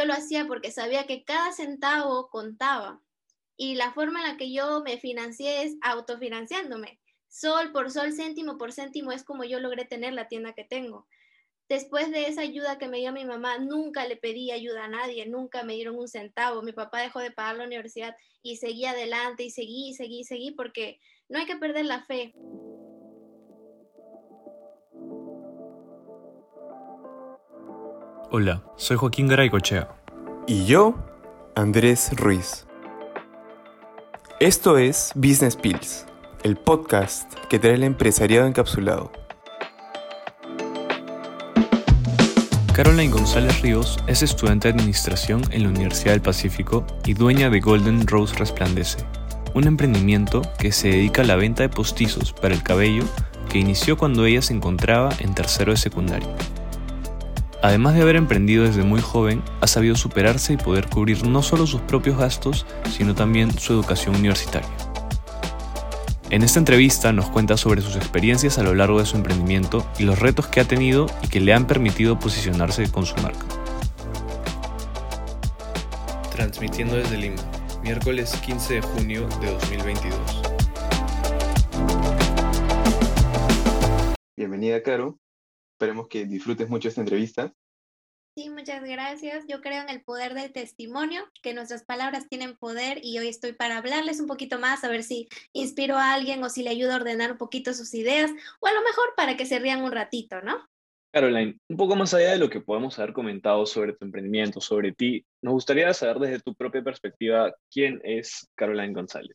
yo lo hacía porque sabía que cada centavo contaba. Y la forma en la que yo me financié es autofinanciándome. Sol por sol, céntimo por céntimo es como yo logré tener la tienda que tengo. Después de esa ayuda que me dio mi mamá, nunca le pedí ayuda a nadie, nunca me dieron un centavo. Mi papá dejó de pagar la universidad y seguí adelante y seguí, seguí, seguí, porque no hay que perder la fe. Hola, soy Joaquín Garaycochea. Y yo, Andrés Ruiz. Esto es Business Pills, el podcast que trae el empresariado encapsulado. Caroline González Ríos es estudiante de Administración en la Universidad del Pacífico y dueña de Golden Rose Resplandece, un emprendimiento que se dedica a la venta de postizos para el cabello que inició cuando ella se encontraba en tercero de secundaria. Además de haber emprendido desde muy joven, ha sabido superarse y poder cubrir no solo sus propios gastos, sino también su educación universitaria. En esta entrevista nos cuenta sobre sus experiencias a lo largo de su emprendimiento y los retos que ha tenido y que le han permitido posicionarse con su marca. Transmitiendo desde Lima, miércoles 15 de junio de 2022. Bienvenida, Caro. Esperemos que disfrutes mucho esta entrevista. Sí, muchas gracias. Yo creo en el poder del testimonio, que nuestras palabras tienen poder y hoy estoy para hablarles un poquito más, a ver si inspiro a alguien o si le ayudo a ordenar un poquito sus ideas o a lo mejor para que se rían un ratito, ¿no? Caroline, un poco más allá de lo que podemos haber comentado sobre tu emprendimiento, sobre ti, nos gustaría saber desde tu propia perspectiva quién es Caroline González.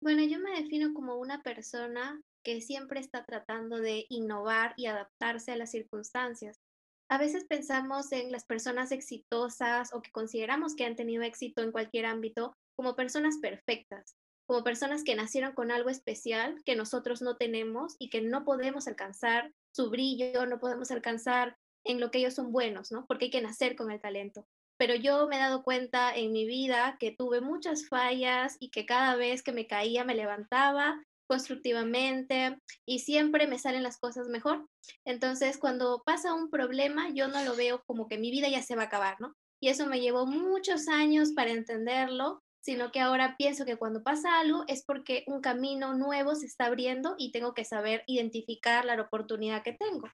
Bueno, yo me defino como una persona que siempre está tratando de innovar y adaptarse a las circunstancias. A veces pensamos en las personas exitosas o que consideramos que han tenido éxito en cualquier ámbito como personas perfectas, como personas que nacieron con algo especial que nosotros no tenemos y que no podemos alcanzar su brillo, no podemos alcanzar en lo que ellos son buenos, ¿no? Porque hay que nacer con el talento. Pero yo me he dado cuenta en mi vida que tuve muchas fallas y que cada vez que me caía me levantaba constructivamente y siempre me salen las cosas mejor. Entonces, cuando pasa un problema, yo no lo veo como que mi vida ya se va a acabar, ¿no? Y eso me llevó muchos años para entenderlo, sino que ahora pienso que cuando pasa algo es porque un camino nuevo se está abriendo y tengo que saber identificar la oportunidad que tengo.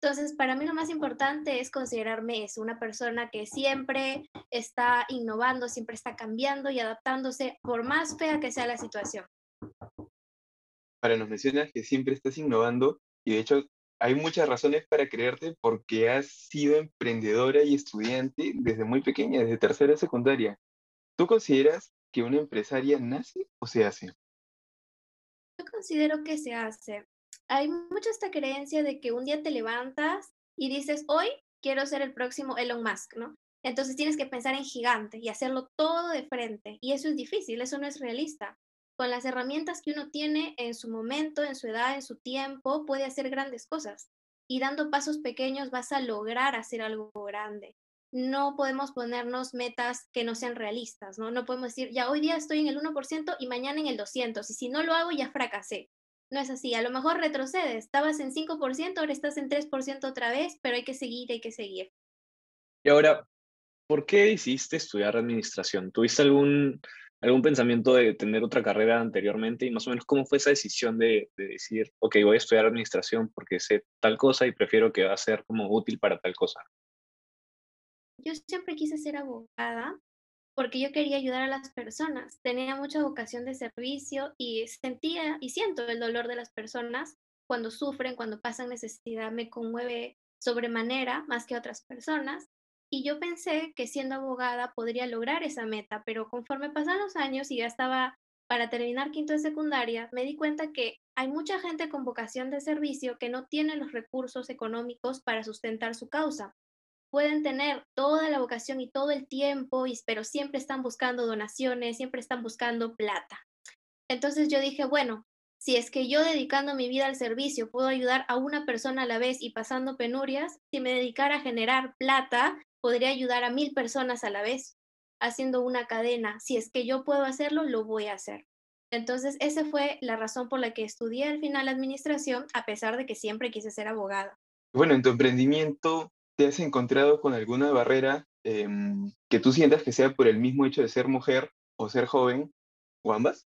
Entonces, para mí lo más importante es considerarme eso, una persona que siempre está innovando, siempre está cambiando y adaptándose por más fea que sea la situación. Para nos mencionas que siempre estás innovando y de hecho hay muchas razones para creerte porque has sido emprendedora y estudiante desde muy pequeña, desde tercera secundaria. ¿Tú consideras que una empresaria nace o se hace? Yo considero que se hace. Hay mucha esta creencia de que un día te levantas y dices, hoy quiero ser el próximo Elon Musk, ¿no? Entonces tienes que pensar en gigante y hacerlo todo de frente. Y eso es difícil, eso no es realista con las herramientas que uno tiene en su momento, en su edad, en su tiempo, puede hacer grandes cosas. Y dando pasos pequeños vas a lograr hacer algo grande. No podemos ponernos metas que no sean realistas, ¿no? No podemos decir, ya hoy día estoy en el 1% y mañana en el 200%, y si no lo hago ya fracasé. No es así, a lo mejor retrocedes, estabas en 5%, ahora estás en 3% otra vez, pero hay que seguir, hay que seguir. Y ahora, ¿por qué decidiste estudiar administración? ¿Tuviste algún, algún pensamiento de tener otra carrera anteriormente y más o menos cómo fue esa decisión de, decir, ok, voy a estudiar administración porque sé tal cosa y prefiero que va a ser como útil para tal cosa? Yo siempre quise ser abogada porque yo quería ayudar a las personas. Tenía mucha vocación de servicio y sentía y siento el dolor de las personas cuando sufren, cuando pasan necesidad. Me conmueve sobremanera más que otras personas y yo pensé que siendo abogada podría lograr esa meta, pero conforme pasan los años y ya estaba para terminar quinto de secundaria, me di cuenta que hay mucha gente con vocación de servicio que no tiene los recursos económicos para sustentar su causa. Pueden tener toda la vocación y todo el tiempo, pero siempre están buscando donaciones, siempre están buscando plata. Entonces yo dije, bueno, si es que yo dedicando mi vida al servicio puedo ayudar a una persona a la vez y pasando penurias, si me dedicara a generar plata, podría ayudar a mil personas a la vez, haciendo una cadena. Si es que yo puedo hacerlo, lo voy a hacer. Entonces, esa fue la razón por la que estudié al final administración, a pesar de que siempre quise ser abogada. Bueno, en tu emprendimiento, ¿te has encontrado con alguna barrera em, que tú sientas que sea por el mismo hecho de ser mujer o ser joven o ambas?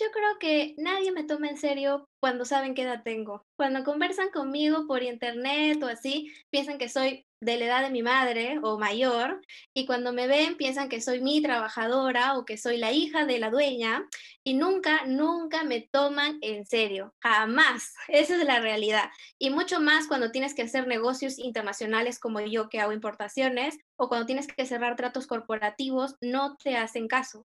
Yo creo que nadie me toma en serio cuando saben qué edad tengo. Cuando conversan conmigo por internet o así, piensan que soy de la edad de mi madre o mayor, y cuando me ven piensan que soy mi trabajadora o que soy la hija de la dueña, y nunca, nunca me toman en serio, jamás. Esa es la realidad. Y mucho más cuando tienes que hacer negocios internacionales como yo que hago importaciones, o cuando tienes que cerrar tratos corporativos, no te hacen caso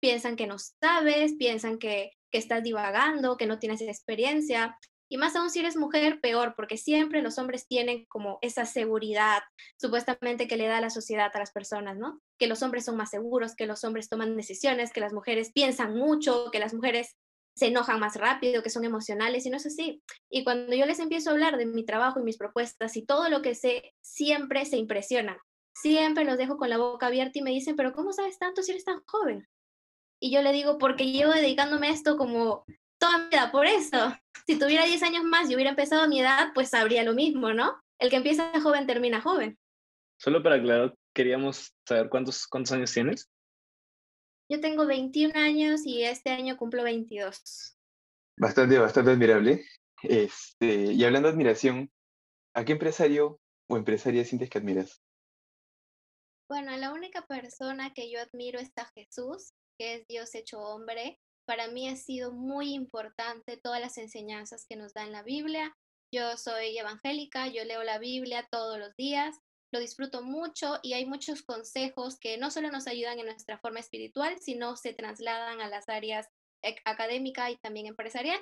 piensan que no sabes, piensan que, estás divagando, que no tienes experiencia. Y más aún si eres mujer, peor, porque siempre los hombres tienen como esa seguridad supuestamente que le da la sociedad a las personas, ¿no? Que los hombres son más seguros, que los hombres toman decisiones, que las mujeres piensan mucho, que las mujeres se enojan más rápido, que son emocionales, y no es así. Y cuando yo les empiezo a hablar de mi trabajo y mis propuestas y todo lo que sé, siempre se impresionan. Siempre los dejo con la boca abierta y me dicen, pero ¿cómo sabes tanto si eres tan joven? Y yo le digo, porque llevo dedicándome a esto como toda mi vida, por eso. Si tuviera 10 años más y hubiera empezado a mi edad, pues sabría lo mismo, ¿no? El que empieza joven termina joven. Solo para aclarar, queríamos saber cuántos, cuántos años tienes. Yo tengo 21 años y este año cumplo 22. Bastante, bastante admirable. Este, y hablando de admiración, ¿a qué empresario o empresaria sientes que admiras? Bueno, la única persona que yo admiro es a Jesús que es Dios hecho hombre. Para mí ha sido muy importante todas las enseñanzas que nos da en la Biblia. Yo soy evangélica, yo leo la Biblia todos los días, lo disfruto mucho y hay muchos consejos que no solo nos ayudan en nuestra forma espiritual, sino se trasladan a las áreas académica y también empresarial.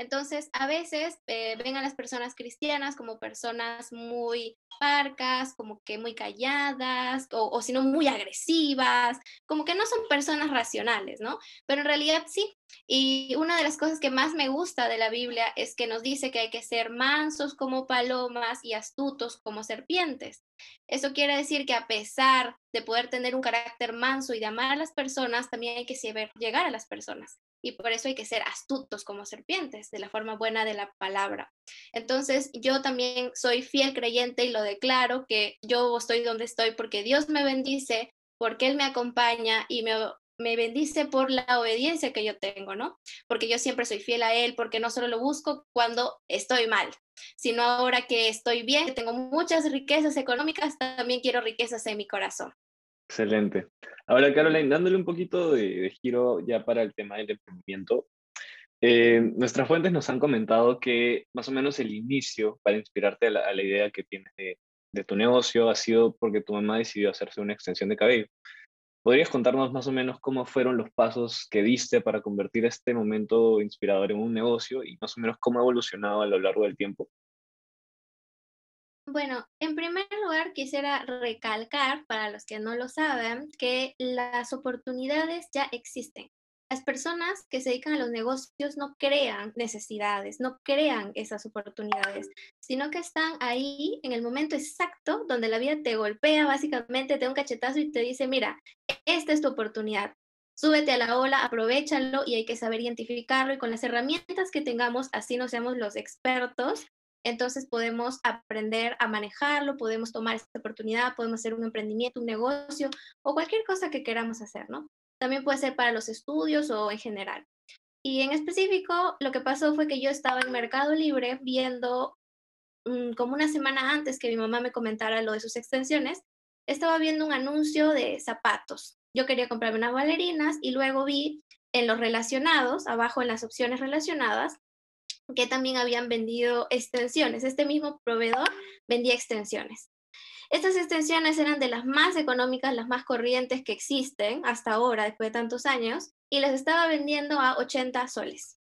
Entonces, a veces eh, ven a las personas cristianas como personas muy parcas, como que muy calladas, o, o si no, muy agresivas, como que no son personas racionales, ¿no? Pero en realidad sí. Y una de las cosas que más me gusta de la Biblia es que nos dice que hay que ser mansos como palomas y astutos como serpientes. Eso quiere decir que a pesar de poder tener un carácter manso y de amar a las personas, también hay que saber llegar a las personas y por eso hay que ser astutos como serpientes, de la forma buena de la palabra. Entonces, yo también soy fiel creyente y lo declaro que yo estoy donde estoy porque Dios me bendice, porque Él me acompaña y me, me bendice por la obediencia que yo tengo, ¿no? Porque yo siempre soy fiel a Él, porque no solo lo busco cuando estoy mal, sino ahora que estoy bien, tengo muchas riquezas económicas, también quiero riquezas en mi corazón. Excelente. Ahora, Caroline, dándole un poquito de, giro ya para el tema del emprendimiento, eh, nuestras fuentes nos han comentado que más o menos el inicio para inspirarte a la, idea que tienes de, de, tu negocio ha sido porque tu mamá decidió hacerse una extensión de cabello. ¿Podrías contarnos más o menos cómo fueron los pasos que diste para convertir este momento inspirador en un negocio y más o menos cómo ha evolucionado a lo largo del tiempo? Bueno, en primer lugar quisiera recalcar, para los que no lo saben, que las oportunidades ya existen. Las personas que se dedican a los negocios no crean necesidades, no crean esas oportunidades, sino que están ahí en el momento exacto donde la vida te golpea, básicamente te da un cachetazo y te dice, mira, esta es tu oportunidad. Súbete a la ola, aprovechalo y hay que saber identificarlo y con las herramientas que tengamos, así no seamos los expertos, entonces podemos aprender a manejarlo, podemos tomar esta oportunidad, podemos hacer un emprendimiento, un negocio o cualquier cosa que queramos hacer, ¿no? También puede ser para los estudios o en general. Y en específico, lo que pasó fue que yo estaba en Mercado Libre viendo mm, como una semana antes que mi mamá me comentara lo de sus extensiones, estaba viendo un anuncio de zapatos. Yo quería comprarme unas bailarinas y luego vi en los relacionados, abajo en las opciones relacionadas, que también habían vendido extensiones. Este mismo proveedor vendía extensiones. Estas extensiones eran de las más económicas, las más corrientes que existen hasta ahora, después de tantos años, y les estaba vendiendo a 80 soles.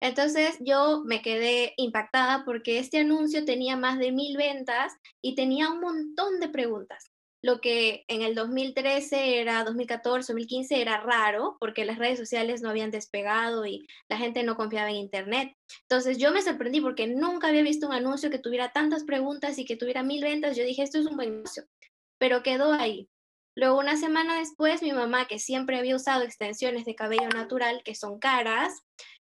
Entonces yo me quedé impactada porque este anuncio tenía más de mil ventas y tenía un montón de preguntas lo que en el 2013 era 2014, 2015 era raro porque las redes sociales no habían despegado y la gente no confiaba en Internet. Entonces yo me sorprendí porque nunca había visto un anuncio que tuviera tantas preguntas y que tuviera mil ventas. Yo dije, esto es un buen negocio, pero quedó ahí. Luego, una semana después, mi mamá, que siempre había usado extensiones de cabello natural, que son caras,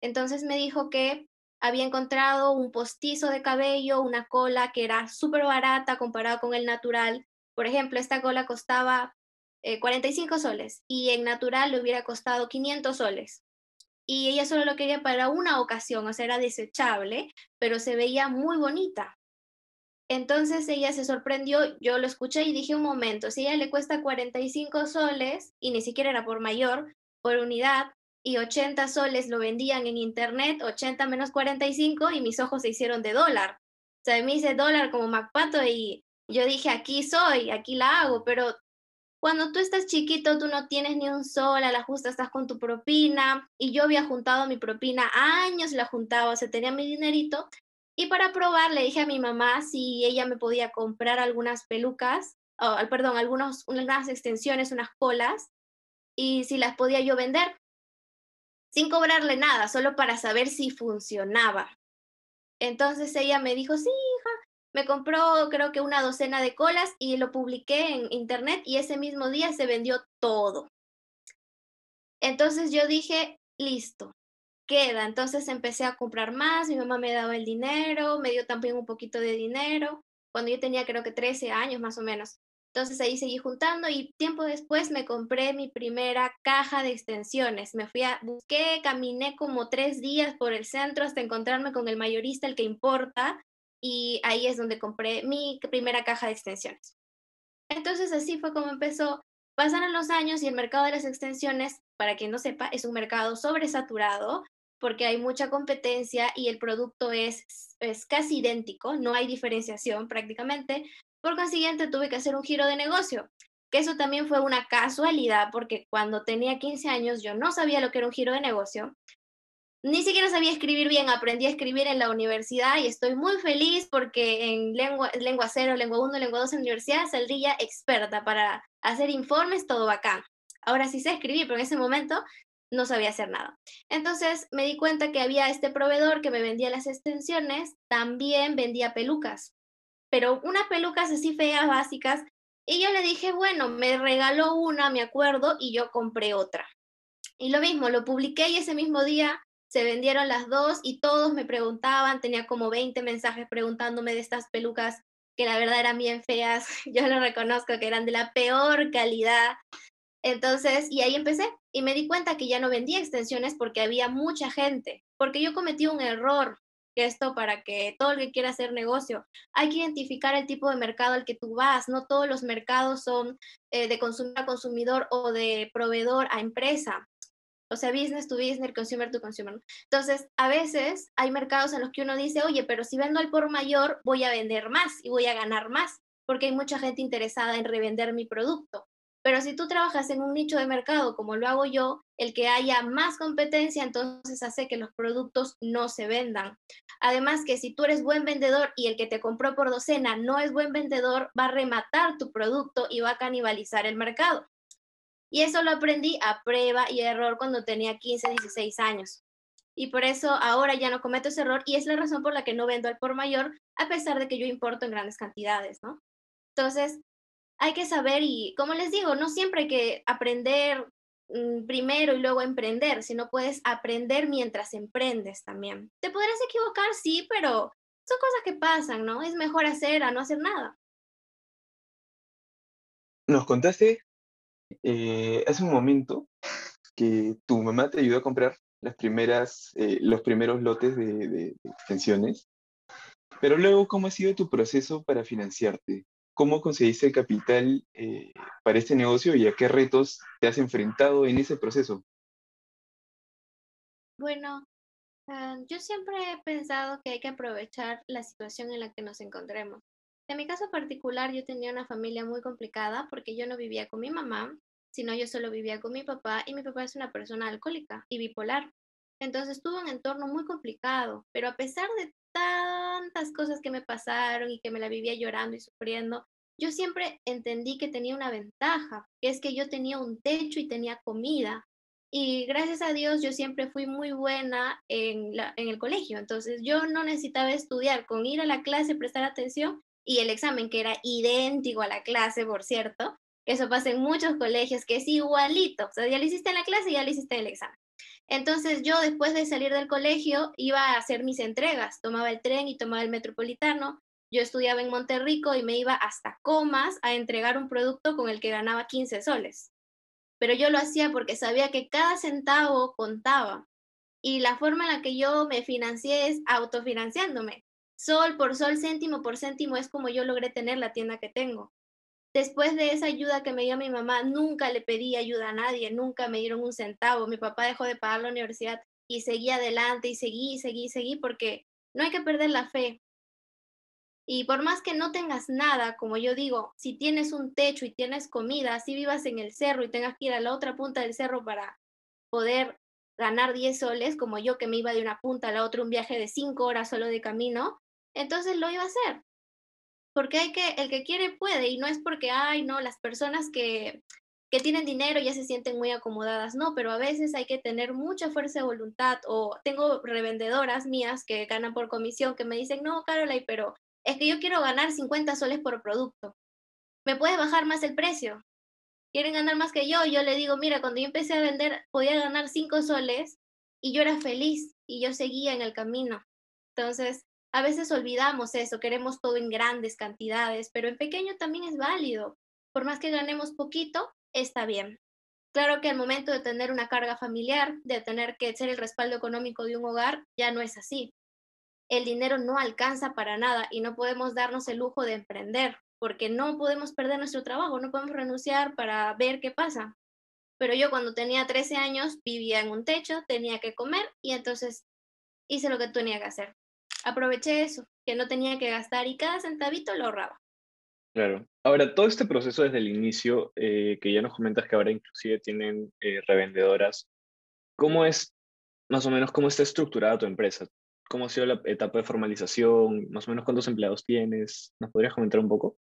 entonces me dijo que había encontrado un postizo de cabello, una cola que era súper barata comparado con el natural, Por ejemplo, esta cola costaba 45 eh, soles y en natural le hubiera costado 500 soles. Y ella solo lo quería para una ocasión, o sea, era desechable, pero se veía muy bonita. Entonces ella se sorprendió, yo lo escuché y dije un momento, si ella le cuesta 45 soles y ni siquiera era por mayor, por unidad, y 80 soles lo vendían en internet, 80 menos 45 y mis ojos se hicieron de dólar. O sea, me hice dólar como MacPato y yo dije, aquí soy, aquí la hago, pero cuando tú estás chiquito, tú no tienes ni un sol, a la justa estás con tu propina y yo había juntado mi propina años, la juntaba, o sea, tenía mi dinerito y para probar le dije a mi mamá si ella me podía comprar algunas pelucas, o, perdón, algunos, unas extensiones, unas colas y si las podía yo vender sin cobrarle nada, solo para saber si funcionaba. Entonces ella me dijo, sí, me compró creo que una docena de colas y lo publiqué en internet y ese mismo día se vendió todo. Entonces yo dije, listo, queda. Entonces empecé a comprar más, mi mamá me daba el dinero, me dio también un poquito de dinero, cuando yo tenía creo que 13 años más o menos. Entonces ahí seguí juntando y tiempo después me compré mi primera caja de extensiones. Me fui a, busqué, caminé como tres días por el centro hasta encontrarme con el mayorista, el que importa, y ahí es donde compré mi primera caja de extensiones. Entonces así fue como empezó. Pasaron los años y el mercado de las extensiones, para quien no sepa, es un mercado sobresaturado porque hay mucha competencia y el producto es, es casi idéntico, no hay diferenciación prácticamente, por consiguiente, tuve que hacer un giro de negocio, que eso también fue una casualidad, porque cuando tenía 15 años yo no sabía lo que era un giro de negocio. Ni siquiera sabía escribir bien, aprendí a escribir en la universidad y estoy muy feliz porque en lengua, lengua 0, lengua 1, lengua 2 en universidad saldría experta para hacer informes, todo bacán. Ahora sí sé escribir, pero en ese momento no sabía hacer nada. Entonces me di cuenta que había este proveedor que me vendía las extensiones, también vendía pelucas pero unas pelucas así feas, básicas. Y yo le dije, bueno, me regaló una, me acuerdo, y yo compré otra. Y lo mismo, lo publiqué y ese mismo día se vendieron las dos y todos me preguntaban, tenía como 20 mensajes preguntándome de estas pelucas que la verdad eran bien feas, yo lo reconozco que eran de la peor calidad. Entonces, y ahí empecé y me di cuenta que ya no vendía extensiones porque había mucha gente, porque yo cometí un error esto para que todo el que quiera hacer negocio, hay que identificar el tipo de mercado al que tú vas. No todos los mercados son eh, de consumidor a consumidor o de proveedor a empresa. O sea, business to business, consumer to consumer. Entonces, a veces hay mercados en los que uno dice, oye, pero si vendo al por mayor, voy a vender más y voy a ganar más, porque hay mucha gente interesada en revender mi producto. Pero si tú trabajas en un nicho de mercado como lo hago yo, el que haya más competencia entonces hace que los productos no se vendan. Además que si tú eres buen vendedor y el que te compró por docena no es buen vendedor, va a rematar tu producto y va a canibalizar el mercado. Y eso lo aprendí a prueba y error cuando tenía 15, 16 años. Y por eso ahora ya no cometo ese error y es la razón por la que no vendo al por mayor a pesar de que yo importo en grandes cantidades, ¿no? Entonces, hay que saber y, como les digo, no siempre hay que aprender mm, primero y luego emprender, sino puedes aprender mientras emprendes también. Te podrás equivocar, sí, pero son cosas que pasan, ¿no? Es mejor hacer a no hacer nada. Nos contaste eh, hace un momento que tu mamá te ayudó a comprar las primeras, eh, los primeros lotes de, extensiones, pero luego, ¿cómo ha sido tu proceso para financiarte? ¿Cómo conseguiste el capital eh, para este negocio y a qué retos te has enfrentado en ese proceso? Bueno, ah, yo siempre he pensado que hay que aprovechar la situación en la que nos encontremos. En mi caso particular, yo tenía una familia muy complicada porque yo no vivía con mi mamá, sino yo solo vivía con mi papá y mi papá es una persona alcohólica y bipolar. Entonces tuve un entorno muy complicado, pero a pesar de tantas cosas que me pasaron y que me la vivía llorando y sufriendo, yo siempre entendí que tenía una ventaja, que es que yo tenía un techo y tenía comida. Y gracias a Dios yo siempre fui muy buena en, en el colegio. Entonces yo no necesitaba estudiar, con ir a la clase, prestar atención y el examen, que era idéntico a la clase, por cierto. Eso pasa en muchos colegios, que es igualito. O sea, ya lo hiciste en la clase y ya lo hiciste en el examen. Entonces yo después de salir del colegio iba a hacer mis entregas, tomaba el tren y tomaba el metropolitano. Yo estudiaba en Monterrico y me iba hasta Comas a entregar un producto con el que ganaba 15 soles. Pero yo lo hacía porque sabía que cada centavo contaba. Y la forma en la que yo me financié es autofinanciándome. Sol por sol, céntimo por céntimo es como yo logré tener la tienda que tengo. Después de esa ayuda que me dio mi mamá, nunca le pedí ayuda a nadie, nunca me dieron un centavo. Mi papá dejó de pagar la universidad y seguí adelante y seguí, seguí, seguí, porque no hay que perder la fe. Y por más que no tengas nada, como yo digo, si tienes un techo y tienes comida, si vivas en el cerro y tengas que ir a la otra punta del cerro para poder ganar 10 soles, como yo que me iba de una punta a la otra un viaje de 5 horas solo de camino, entonces lo iba a hacer. Porque hay que, el que quiere puede, y no es porque, ay, no, las personas que, que tienen dinero ya se sienten muy acomodadas, no, pero a veces hay que tener mucha fuerza de voluntad, o tengo revendedoras mías que ganan por comisión que me dicen, no, Caroline, pero es que yo quiero ganar 50 soles por producto. ¿Me puedes bajar más el precio? Quieren ganar más que yo. Yo le digo, mira, cuando yo empecé a vender podía ganar 5 soles y yo era feliz y yo seguía en el camino. Entonces, a veces olvidamos eso, queremos todo en grandes cantidades, pero en pequeño también es válido. Por más que ganemos poquito, está bien. Claro que al momento de tener una carga familiar, de tener que ser el respaldo económico de un hogar, ya no es así el dinero no alcanza para nada y no podemos darnos el lujo de emprender, porque no podemos perder nuestro trabajo, no podemos renunciar para ver qué pasa. Pero yo cuando tenía 13 años vivía en un techo, tenía que comer y entonces hice lo que tenía que hacer. Aproveché eso, que no tenía que gastar y cada centavito lo ahorraba. Claro. Ahora, todo este proceso desde el inicio, eh, que ya nos comentas que ahora inclusive tienen eh, revendedoras, ¿cómo es más o menos cómo está estructurada tu empresa? cómo ha sido la etapa de formalización, más o menos cuántos empleados tienes. ¿Nos podrías comentar un poco?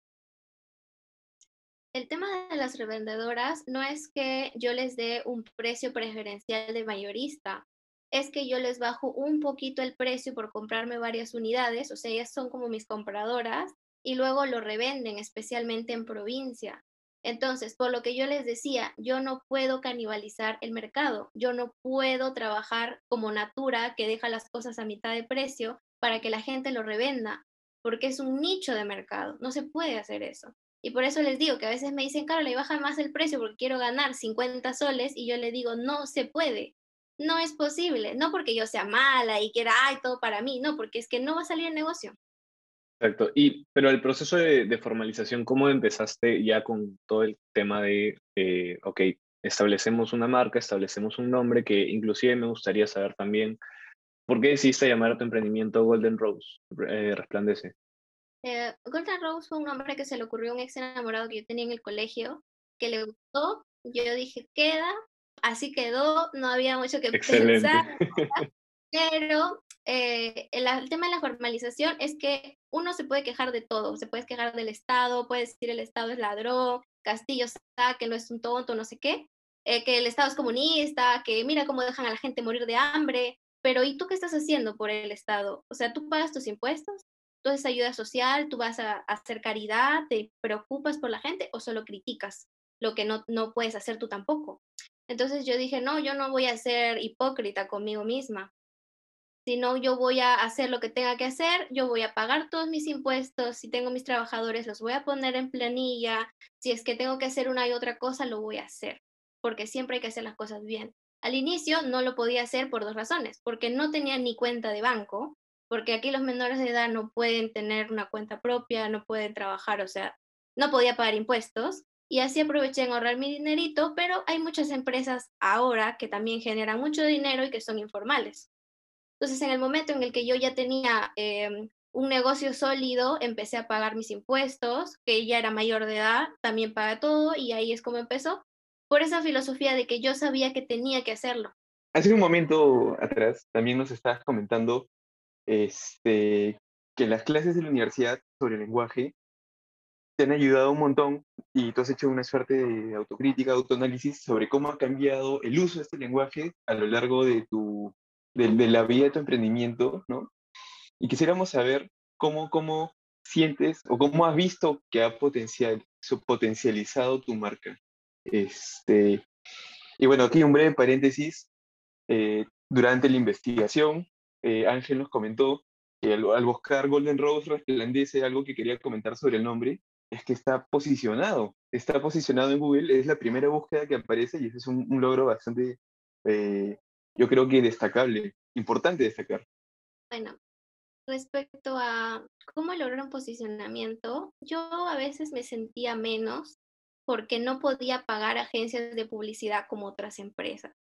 El tema de las revendedoras no es que yo les dé un precio preferencial de mayorista, es que yo les bajo un poquito el precio por comprarme varias unidades, o sea, ellas son como mis compradoras y luego lo revenden, especialmente en provincia. Entonces, por lo que yo les decía, yo no puedo canibalizar el mercado, yo no puedo trabajar como Natura que deja las cosas a mitad de precio para que la gente lo revenda, porque es un nicho de mercado, no se puede hacer eso. Y por eso les digo que a veces me dicen, Carla, y baja más el precio porque quiero ganar 50 soles y yo le digo, no se puede, no es posible, no porque yo sea mala y quiera, ay, todo para mí, no, porque es que no va a salir el negocio. Exacto. Y, pero el proceso de, formalización, ¿cómo empezaste ya con todo el tema de, eh, ok, establecemos una marca, establecemos un nombre, que inclusive me gustaría saber también, ¿por qué decidiste llamar a tu emprendimiento Golden Rose, eh, Resplandece? Eh, Golden Rose fue un nombre que se le ocurrió a un ex enamorado que yo tenía en el colegio, que le gustó, yo dije, queda, así quedó, no había mucho que pensar, pero eh, el, tema de la formalización es que uno se puede quejar de todo, se puede quejar del Estado, puede decir el Estado es ladrón, Castillo está, que no es un tonto, no sé qué, eh, que el Estado es comunista, que mira cómo dejan a la gente morir de hambre, pero ¿y tú qué estás haciendo por el Estado? O sea, tú pagas tus impuestos, tú haces ayuda social, tú vas a, hacer caridad, te preocupas por la gente o solo criticas lo que no, no puedes hacer tú tampoco. Entonces yo dije, no, yo no voy a ser hipócrita conmigo misma si no, yo voy a hacer lo que tenga que hacer, yo voy a pagar todos mis impuestos, si tengo mis trabajadores, los voy a poner en planilla, si es que tengo que hacer una y otra cosa, lo voy a hacer, porque siempre hay que hacer las cosas bien. Al inicio no lo podía hacer por dos razones, porque no tenía ni cuenta de banco, porque aquí los menores de edad no pueden tener una cuenta propia, no pueden trabajar, o sea, no podía pagar impuestos, y así aproveché en ahorrar mi dinerito, pero hay muchas empresas ahora que también generan mucho dinero y que son informales. Entonces, en el momento en el que yo ya tenía em, un negocio sólido, empecé a pagar mis impuestos, que ya era mayor de edad, también paga todo y ahí es como empezó, por esa filosofía de que yo sabía que tenía que hacerlo. Hace un momento atrás también nos estabas comentando este, que las clases de la universidad sobre lenguaje te han ayudado un montón y tú has hecho una suerte de autocrítica, autoanálisis sobre cómo ha cambiado el uso de este lenguaje a lo largo de tu de, la vida de tu emprendimiento, ¿no? Y quisiéramos saber cómo, cómo sientes o cómo has visto que ha potencial, potencializado tu marca. Este, y bueno, aquí un breve paréntesis. Eh, durante la investigación, eh, Ángel nos comentó que al, buscar Golden Rose resplandece algo que quería comentar sobre el nombre, es que está posicionado, está posicionado en Google, es la primera búsqueda que aparece y ese es un, logro bastante, eh, yo creo que destacable, importante destacar. Bueno, respecto a cómo lograr un posicionamiento, yo a veces me sentía menos porque no podía pagar agencias de publicidad como otras empresas.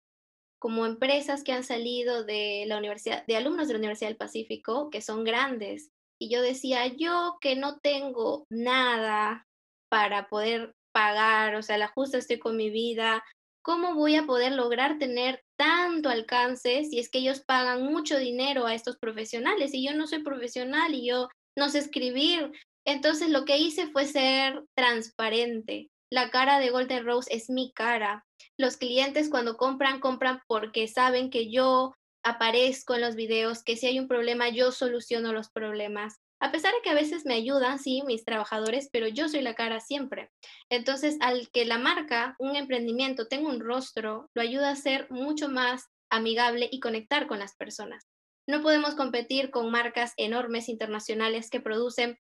Como empresas que han salido de la universidad, de alumnos de la Universidad del Pacífico, que son grandes. Y yo decía, yo que no tengo nada para poder pagar, o sea, la justa estoy con mi vida, ¿cómo voy a poder lograr tener tanto alcance si es que ellos pagan mucho dinero a estos profesionales y yo no soy profesional y yo no sé escribir? Entonces lo que hice fue ser transparente. La cara de Golden Rose es mi cara. Los clientes cuando compran, compran porque saben que yo aparezco en los videos, que si hay un problema, yo soluciono los problemas. A pesar de que a veces me ayudan, sí, mis trabajadores, pero yo soy la cara siempre. Entonces, al que la marca, un emprendimiento, tenga un rostro, lo ayuda a ser mucho más amigable y conectar con las personas. No podemos competir con marcas enormes internacionales que producen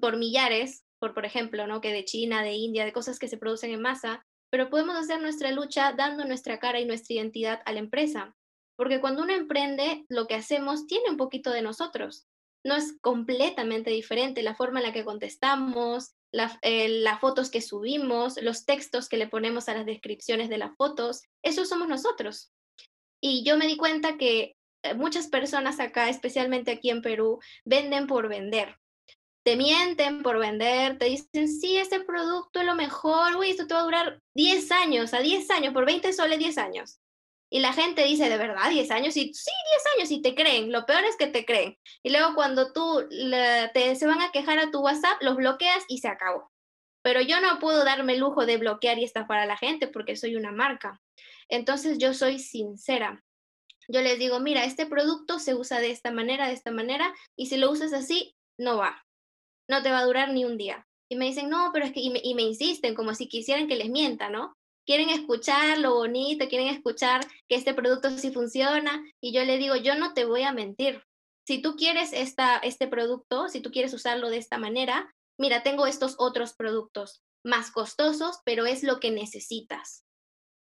por millares, por, por ejemplo, ¿no? que de China, de India, de cosas que se producen en masa, pero podemos hacer nuestra lucha dando nuestra cara y nuestra identidad a la empresa. Porque cuando uno emprende, lo que hacemos tiene un poquito de nosotros no es completamente diferente la forma en la que contestamos, eh, las fotos que subimos, los textos que le ponemos a las descripciones de las fotos, eso somos nosotros. Y yo me di cuenta que eh, muchas personas acá, especialmente aquí en Perú, venden por vender. Te mienten por vender, te dicen, sí, este producto es lo mejor, uy, esto te va a durar 10 años, a 10 años, por 20 soles 10 años. Y la gente dice, ¿de verdad 10 años? Y sí, 10 años y te creen. Lo peor es que te creen. Y luego cuando tú te, se van a quejar a tu WhatsApp, los bloqueas y se acabó. Pero yo no puedo darme el lujo de bloquear y estafar a la gente porque soy una marca. Entonces yo soy sincera. Yo les digo, mira, este producto se usa de esta manera, de esta manera, y si lo usas así, no va. No te va a durar ni un día. Y me dicen, no, pero es que, me, y me insisten, como si quisieran que les mienta, ¿no? Quieren escuchar lo bonito, quieren escuchar que este producto sí funciona y yo le digo, yo no te voy a mentir. Si tú quieres esta, este producto, si tú quieres usarlo de esta manera, mira, tengo estos otros productos más costosos, pero es lo que necesitas.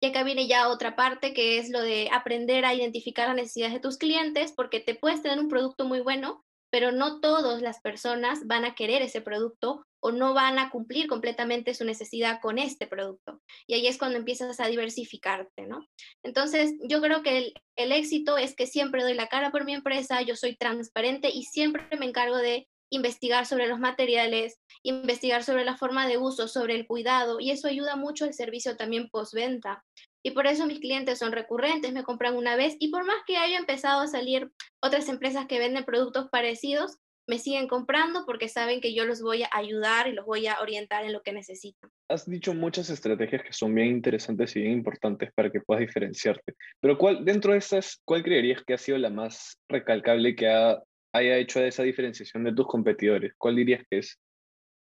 Y acá viene ya otra parte que es lo de aprender a identificar las necesidades de tus clientes, porque te puedes tener un producto muy bueno, pero no todas las personas van a querer ese producto o no van a cumplir completamente su necesidad con este producto. Y ahí es cuando empiezas a diversificarte, ¿no? Entonces, yo creo que el, el éxito es que siempre doy la cara por mi empresa, yo soy transparente y siempre me encargo de investigar sobre los materiales, investigar sobre la forma de uso, sobre el cuidado, y eso ayuda mucho al servicio también postventa. Y por eso mis clientes son recurrentes, me compran una vez y por más que haya empezado a salir otras empresas que venden productos parecidos, me siguen comprando porque saben que yo los voy a ayudar y los voy a orientar en lo que necesitan. Has dicho muchas estrategias que son bien interesantes y bien importantes para que puedas diferenciarte. Pero ¿cuál, dentro de esas, ¿cuál creerías que ha sido la más recalcable que haya hecho esa diferenciación de tus competidores? ¿Cuál dirías que es?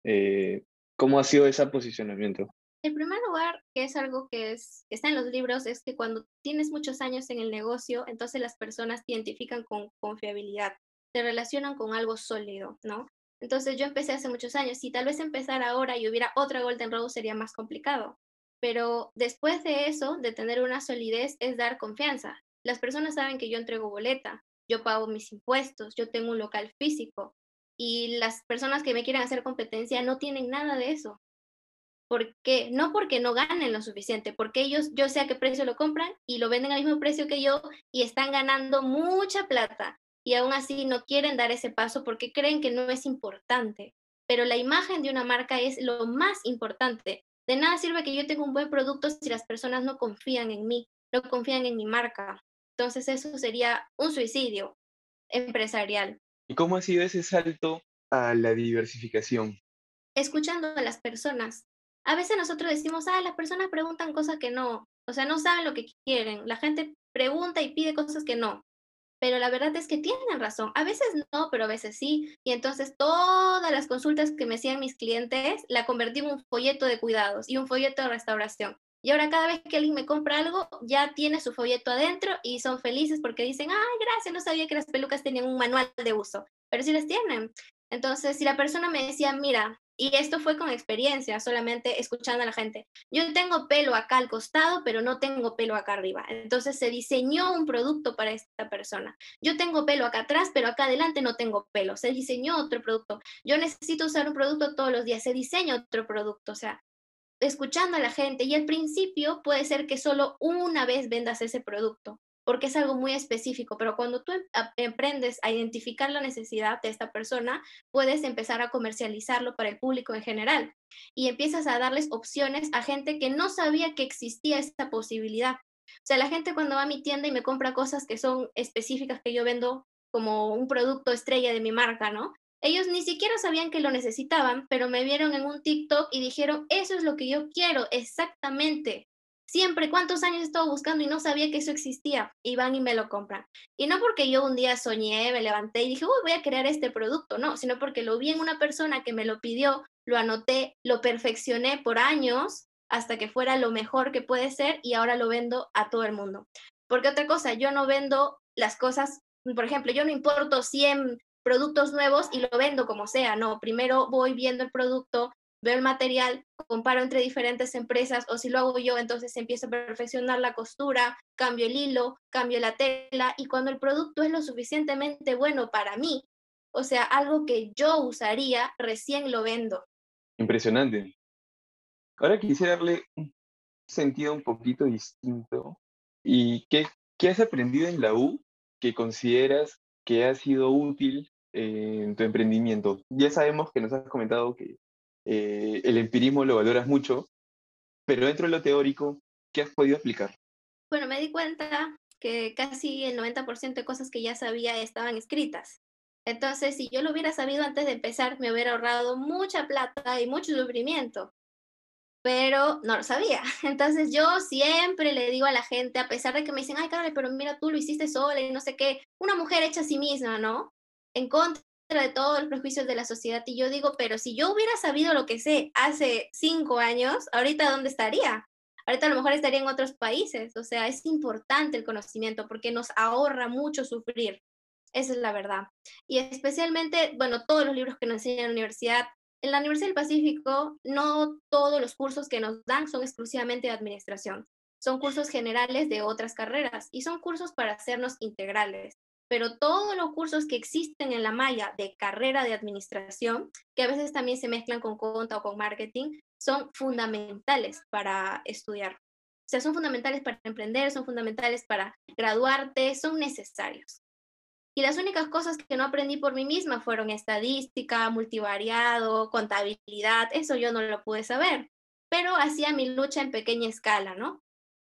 Eh, ¿Cómo ha sido ese posicionamiento? En primer lugar, que es algo que, es, está en los libros, es que cuando tienes muchos años en el negocio, entonces las personas te identifican con confiabilidad, te relacionan con algo sólido, ¿no? Entonces yo empecé hace muchos años. Si tal vez empezar ahora y hubiera otra Golden Rose sería más complicado. Pero después de eso, de tener una solidez, es dar confianza. Las personas saben que yo entrego boleta, yo pago mis impuestos, yo tengo un local físico. Y las personas que me quieren hacer competencia no tienen nada de eso. ¿Por qué? No porque no ganen lo suficiente, porque ellos, yo sé a qué precio lo compran y lo venden al mismo precio que yo y están ganando mucha plata y aún así no quieren dar ese paso porque creen que no es importante. Pero la imagen de una marca es lo más importante. De nada sirve que yo tenga un buen producto si las personas no confían en mí, no confían en mi marca. Entonces eso sería un suicidio empresarial. ¿Y cómo ha sido ese salto a la diversificación? Escuchando a las personas, a veces nosotros decimos, ah, las personas preguntan cosas que no, o sea, no saben lo que quieren. La gente pregunta y pide cosas que no. Pero la verdad es que tienen razón. A veces no, pero a veces sí. Y entonces todas las consultas que me hacían mis clientes la convertí en un folleto de cuidados y un folleto de restauración. Y ahora cada vez que alguien me compra algo, ya tiene su folleto adentro y son felices porque dicen, ay, gracias, no sabía que las pelucas tenían un manual de uso. pero sí las tienen. Entonces, si la persona me decía, mira, y esto fue con experiencia, solamente escuchando a la gente. Yo tengo pelo acá al costado, pero no tengo pelo acá arriba. Entonces se diseñó un producto para esta persona. Yo tengo pelo acá atrás, pero acá adelante no tengo pelo. Se diseñó otro producto. Yo necesito usar un producto todos los días. Se diseña otro producto. O sea, escuchando a la gente. Y al principio puede ser que solo una vez vendas ese producto porque es algo muy específico, pero cuando tú em, emprendes a identificar la necesidad de esta persona, puedes empezar a comercializarlo para el público en general y empiezas a darles opciones a gente que no sabía que existía esta posibilidad. O sea, la gente cuando va a mi tienda y me compra cosas que son específicas que yo vendo como un producto estrella de mi marca, ¿no? Ellos ni siquiera sabían que lo necesitaban, pero me vieron en un TikTok y dijeron, eso es lo que yo quiero, exactamente. Siempre, ¿cuántos años he estado buscando y no sabía que eso existía? Y van y me lo compran. Y no porque yo un día soñé, me levanté y dije, uy, voy a crear este producto, no, sino porque lo vi en una persona que me lo pidió, lo anoté, lo perfeccioné por años hasta que fuera lo mejor que puede ser y ahora lo vendo a todo el mundo. Porque otra cosa, yo no vendo las cosas, por ejemplo, yo no importo 100 productos nuevos y lo vendo como sea, no, primero voy viendo el producto, veo el material, comparo entre diferentes empresas o si lo hago yo, entonces empiezo a perfeccionar la costura, cambio el hilo, cambio la tela y cuando el producto es lo suficientemente bueno para mí, o sea, algo que yo usaría, recién lo vendo. Impresionante. Ahora quisiera darle un sentido un poquito distinto. ¿Y qué, qué has aprendido en la U que consideras que ha sido útil en tu emprendimiento? Ya sabemos que nos has comentado que eh, el empirismo lo valoras mucho, pero dentro de lo teórico, ¿qué has podido aplicar? Bueno, me di cuenta que casi el 90% de cosas que ya sabía estaban escritas. Entonces, si yo lo hubiera sabido antes de empezar, me hubiera ahorrado mucha plata y mucho sufrimiento. Pero no lo sabía. Entonces, yo siempre le digo a la gente, a pesar de que me dicen, ay, Carlos, pero mira, tú lo hiciste sola y no sé qué, una mujer hecha a sí misma, ¿no? En contra de todos los prejuicios de la sociedad y yo digo, pero si yo hubiera sabido lo que sé hace cinco años, ahorita dónde estaría? Ahorita a lo mejor estaría en otros países. O sea, es importante el conocimiento porque nos ahorra mucho sufrir. Esa es la verdad. Y especialmente, bueno, todos los libros que nos enseñan en la universidad. En la Universidad del Pacífico, no todos los cursos que nos dan son exclusivamente de administración. Son cursos generales de otras carreras y son cursos para hacernos integrales pero todos los cursos que existen en la malla de carrera de administración, que a veces también se mezclan con conta o con marketing, son fundamentales para estudiar. O sea, son fundamentales para emprender, son fundamentales para graduarte, son necesarios. Y las únicas cosas que no aprendí por mí misma fueron estadística, multivariado, contabilidad, eso yo no lo pude saber, pero hacía mi lucha en pequeña escala, ¿no?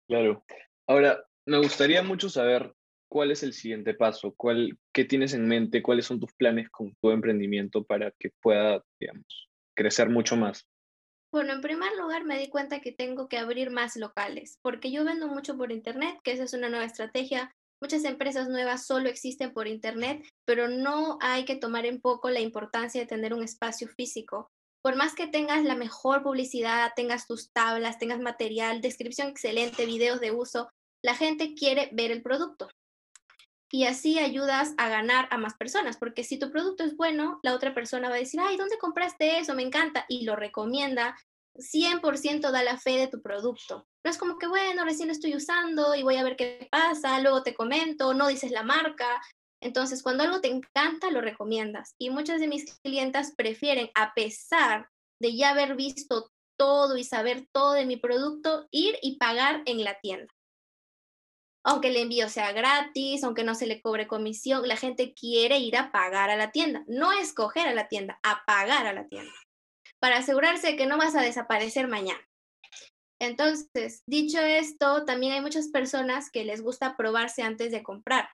Claro. Ahora, me gustaría mucho saber ¿cuál es el siguiente paso? ¿Cuál, ¿Qué tienes en mente? ¿Cuáles son tus planes con tu emprendimiento para que pueda, digamos, crecer mucho más? Bueno, en primer lugar me di cuenta que tengo que abrir más locales, porque yo vendo mucho por Internet, que esa es una nueva estrategia. Muchas empresas nuevas solo existen por Internet, pero no hay que tomar en poco la importancia de tener un espacio físico. Por más que tengas la mejor publicidad, tengas tus tablas, tengas material, descripción excelente, videos de uso, la gente quiere ver el producto y así ayudas a ganar a más personas, porque si tu producto es bueno, la otra persona va a decir, ay, ¿dónde compraste eso? Me encanta, y lo recomienda, 100% da la fe de tu producto. No es como que, bueno, recién lo estoy usando y voy a ver qué pasa, luego te comento, no dices la marca. Entonces, cuando algo te encanta, lo recomiendas. Y muchas de mis clientas prefieren, a pesar de ya haber visto todo y saber todo de mi producto, ir y pagar en la tienda aunque el envío sea gratis, aunque no se le cobre comisión, la gente quiere ir a pagar a la tienda, no escoger a la tienda, a pagar a la tienda, para asegurarse de que no vas a desaparecer mañana. Entonces, dicho esto, también hay muchas personas que les gusta probarse antes de comprar.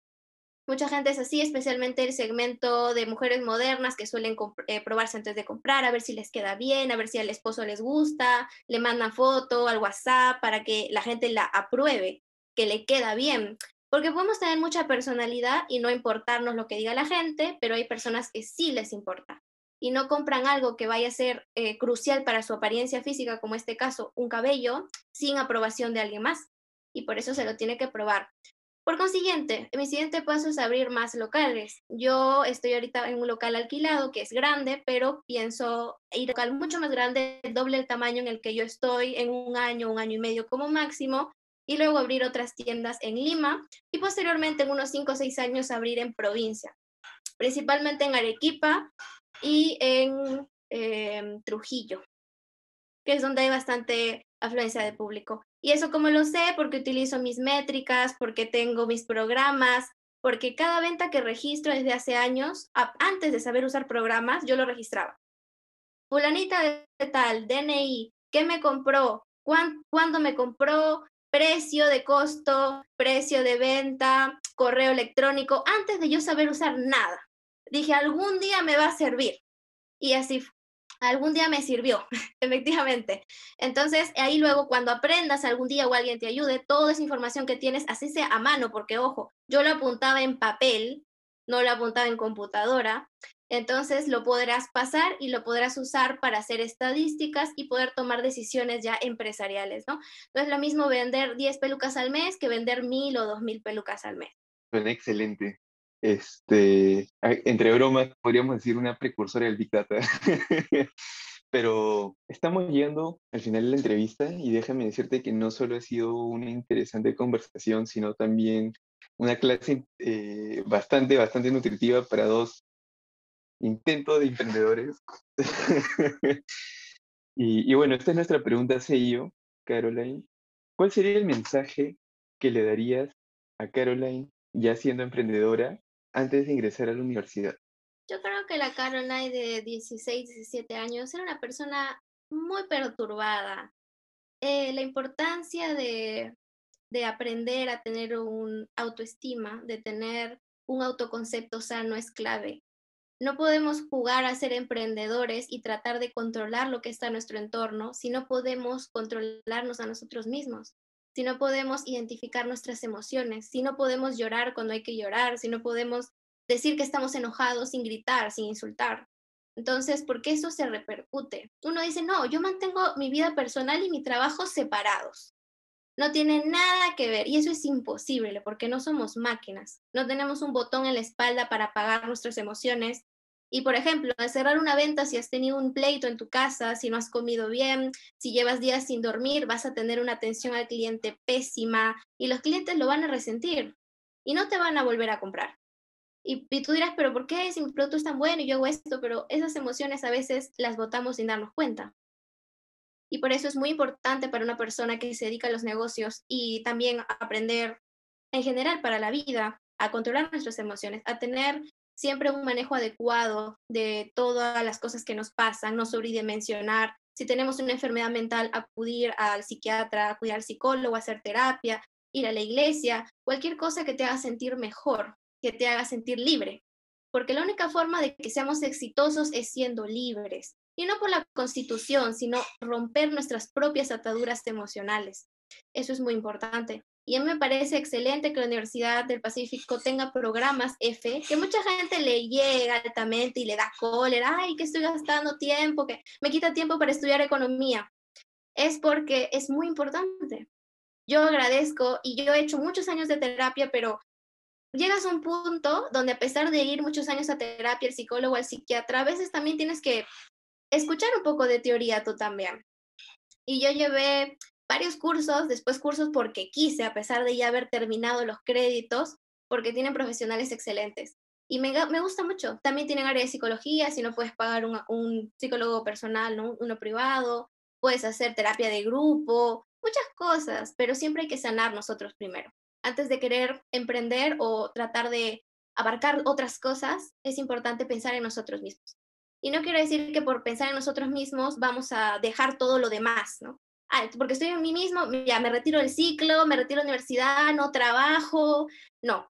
Mucha gente es así, especialmente el segmento de mujeres modernas que suelen eh, probarse antes de comprar, a ver si les queda bien, a ver si al esposo les gusta, le mandan foto al WhatsApp para que la gente la apruebe que le queda bien. Porque podemos tener mucha personalidad y no importarnos lo que diga la gente, pero hay personas que sí les importa y no compran algo que vaya a ser eh, crucial para su apariencia física, como este caso, un cabello, sin aprobación de alguien más. Y por eso se lo tiene que probar. Por consiguiente, mi siguiente paso es abrir más locales. Yo estoy ahorita en un local alquilado que es grande, pero pienso ir a un local mucho más grande, doble el tamaño en el que yo estoy en un año, un año y medio como máximo, y luego abrir otras tiendas en Lima y posteriormente en unos 5 o 6 años abrir en provincia, principalmente en Arequipa y en em, Trujillo, que es donde hay bastante afluencia de público. Y eso como lo sé, porque utilizo mis métricas, porque tengo mis programas, porque cada venta que registro desde hace años, antes de saber usar programas, yo lo registraba. Fulanita de tal, DNI, ¿qué me compró? ¿Cuándo me compró? Precio de costo, precio de venta, correo electrónico, antes de yo saber usar nada. Dije, algún día me va a servir. Y así algún día me sirvió, efectivamente. Entonces, ahí luego cuando aprendas algún día o alguien te ayude, toda esa información que tienes, así sea a mano, porque ojo, yo lo apuntaba en papel, no lo apuntaba en computadora, entonces lo podrás pasar y lo podrás usar para hacer estadísticas y poder tomar decisiones ya empresariales, ¿no? No es lo mismo vender 10 pelucas al mes que vender 1000 o 2000 pelucas al mes. Suena excelente este, entre bromas, podríamos decir una precursora del Big Data. Pero estamos llegando al final de la entrevista y déjame decirte que no solo ha sido una interesante conversación, sino también una clase eh, bastante, bastante nutritiva para dos intentos de emprendedores. y, y, bueno, esta es nuestra pregunta sello, Caroline. ¿Cuál sería el mensaje que le darías a Caroline ya siendo emprendedora antes de ingresar a la universidad? Yo creo que la Caroline de 16, 17 años era una persona muy perturbada. Eh, la importancia de, de aprender a tener un autoestima, de tener un autoconcepto sano es clave. No podemos jugar a ser emprendedores y tratar de controlar lo que está en nuestro entorno si no podemos controlarnos a nosotros mismos si no podemos identificar nuestras emociones, si no podemos llorar cuando hay que llorar, si no podemos decir que estamos enojados sin gritar, sin insultar. Entonces, ¿por qué eso se repercute? Uno dice, no, yo mantengo mi vida personal y mi trabajo separados. No tiene nada que ver y eso es imposible porque no somos máquinas. No tenemos un botón en la espalda para apagar nuestras emociones y por ejemplo, al cerrar una venta, si has tenido un pleito en tu casa, si no has comido bien, si llevas días sin dormir, vas a tener una atención al cliente pésima y los clientes lo van a resentir y no te van a volver a comprar. Y, tú dirás, pero ¿por qué si mi producto es tan bueno y yo hago esto? Pero esas emociones a veces las botamos sin darnos cuenta. Y por eso es muy importante para una persona que se dedica a los negocios y también aprender en general para la vida a controlar nuestras emociones, a tener siempre un manejo adecuado de todas las cosas que nos pasan, no sobredimensionar. Si tenemos una enfermedad mental, acudir al psiquiatra, acudir al psicólogo, hacer terapia, ir a la iglesia, cualquier cosa que te haga sentir mejor, que te haga sentir libre. Porque la única forma de que seamos exitosos es siendo libres. Y no por la constitución, sino romper nuestras propias ataduras emocionales. Eso es muy importante. Y me parece excelente que la Universidad del Pacífico tenga programas F, que mucha gente le llega altamente y le da cólera, ay, que estoy gastando tiempo, que me quita tiempo para estudiar economía. Es porque es muy importante. Yo agradezco y yo he hecho muchos años de terapia, pero llegas a un punto donde a pesar de ir muchos años a terapia, el psicólogo, el psiquiatra, a veces también tienes que escuchar un poco de teoría tú también. Y yo llevé varios cursos, después cursos porque quise, a pesar de ya haber terminado los créditos, porque tienen profesionales excelentes. Y me, me gusta mucho. También tienen área de psicología, si no puedes pagar un, un psicólogo personal, ¿no? uno privado, puedes hacer terapia de grupo, muchas cosas, pero siempre hay que sanar nosotros primero. Antes de querer emprender o tratar de abarcar otras cosas, es importante pensar en nosotros mismos. Y no quiero decir que por pensar en nosotros mismos vamos a dejar todo lo demás, ¿no? Porque estoy en mí mismo, ya me retiro del ciclo, me retiro de la universidad, no trabajo. No,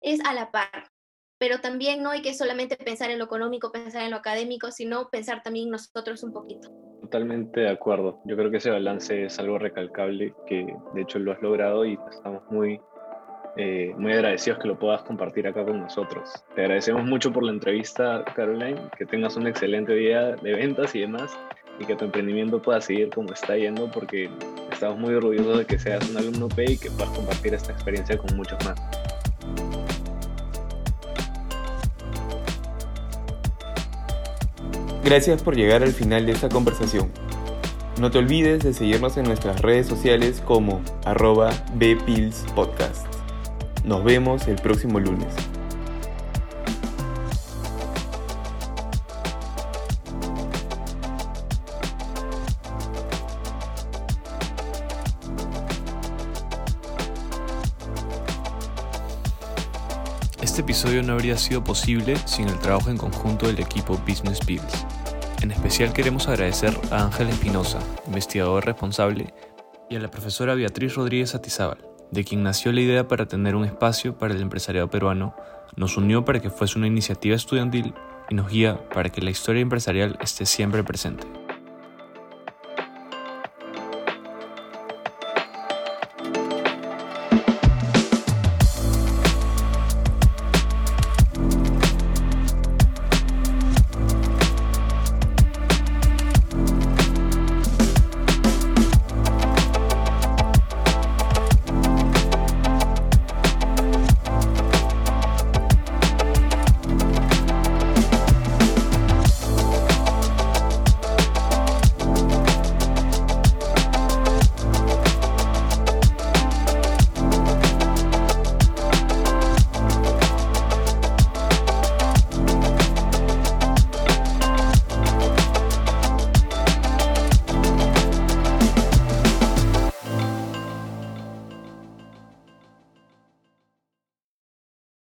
es a la par. Pero también no hay que solamente pensar en lo económico, pensar en lo académico, sino pensar también nosotros un poquito. Totalmente de acuerdo. Yo creo que ese balance es algo recalcable, que de hecho lo has logrado y estamos muy, eh, muy agradecidos que lo puedas compartir acá con nosotros. Te agradecemos mucho por la entrevista, Caroline. Que tengas un excelente día de ventas y demás y que tu emprendimiento pueda seguir como está yendo porque estamos muy orgullosos de que seas un alumno P y que puedas compartir esta experiencia con muchos más. Gracias por llegar al final de esta conversación. No te olvides de seguirnos en nuestras redes sociales como arroba bpillspodcast. Nos vemos el próximo lunes. Episodio no habría sido posible sin el trabajo en conjunto del equipo Business Bills. En especial queremos agradecer a Ángel Espinosa, investigador responsable, y a la profesora Beatriz Rodríguez Atizábal, de quien nació la idea para tener un espacio para el empresariado peruano, nos unió para que fuese una iniciativa estudiantil y nos guía para que la historia empresarial esté siempre presente.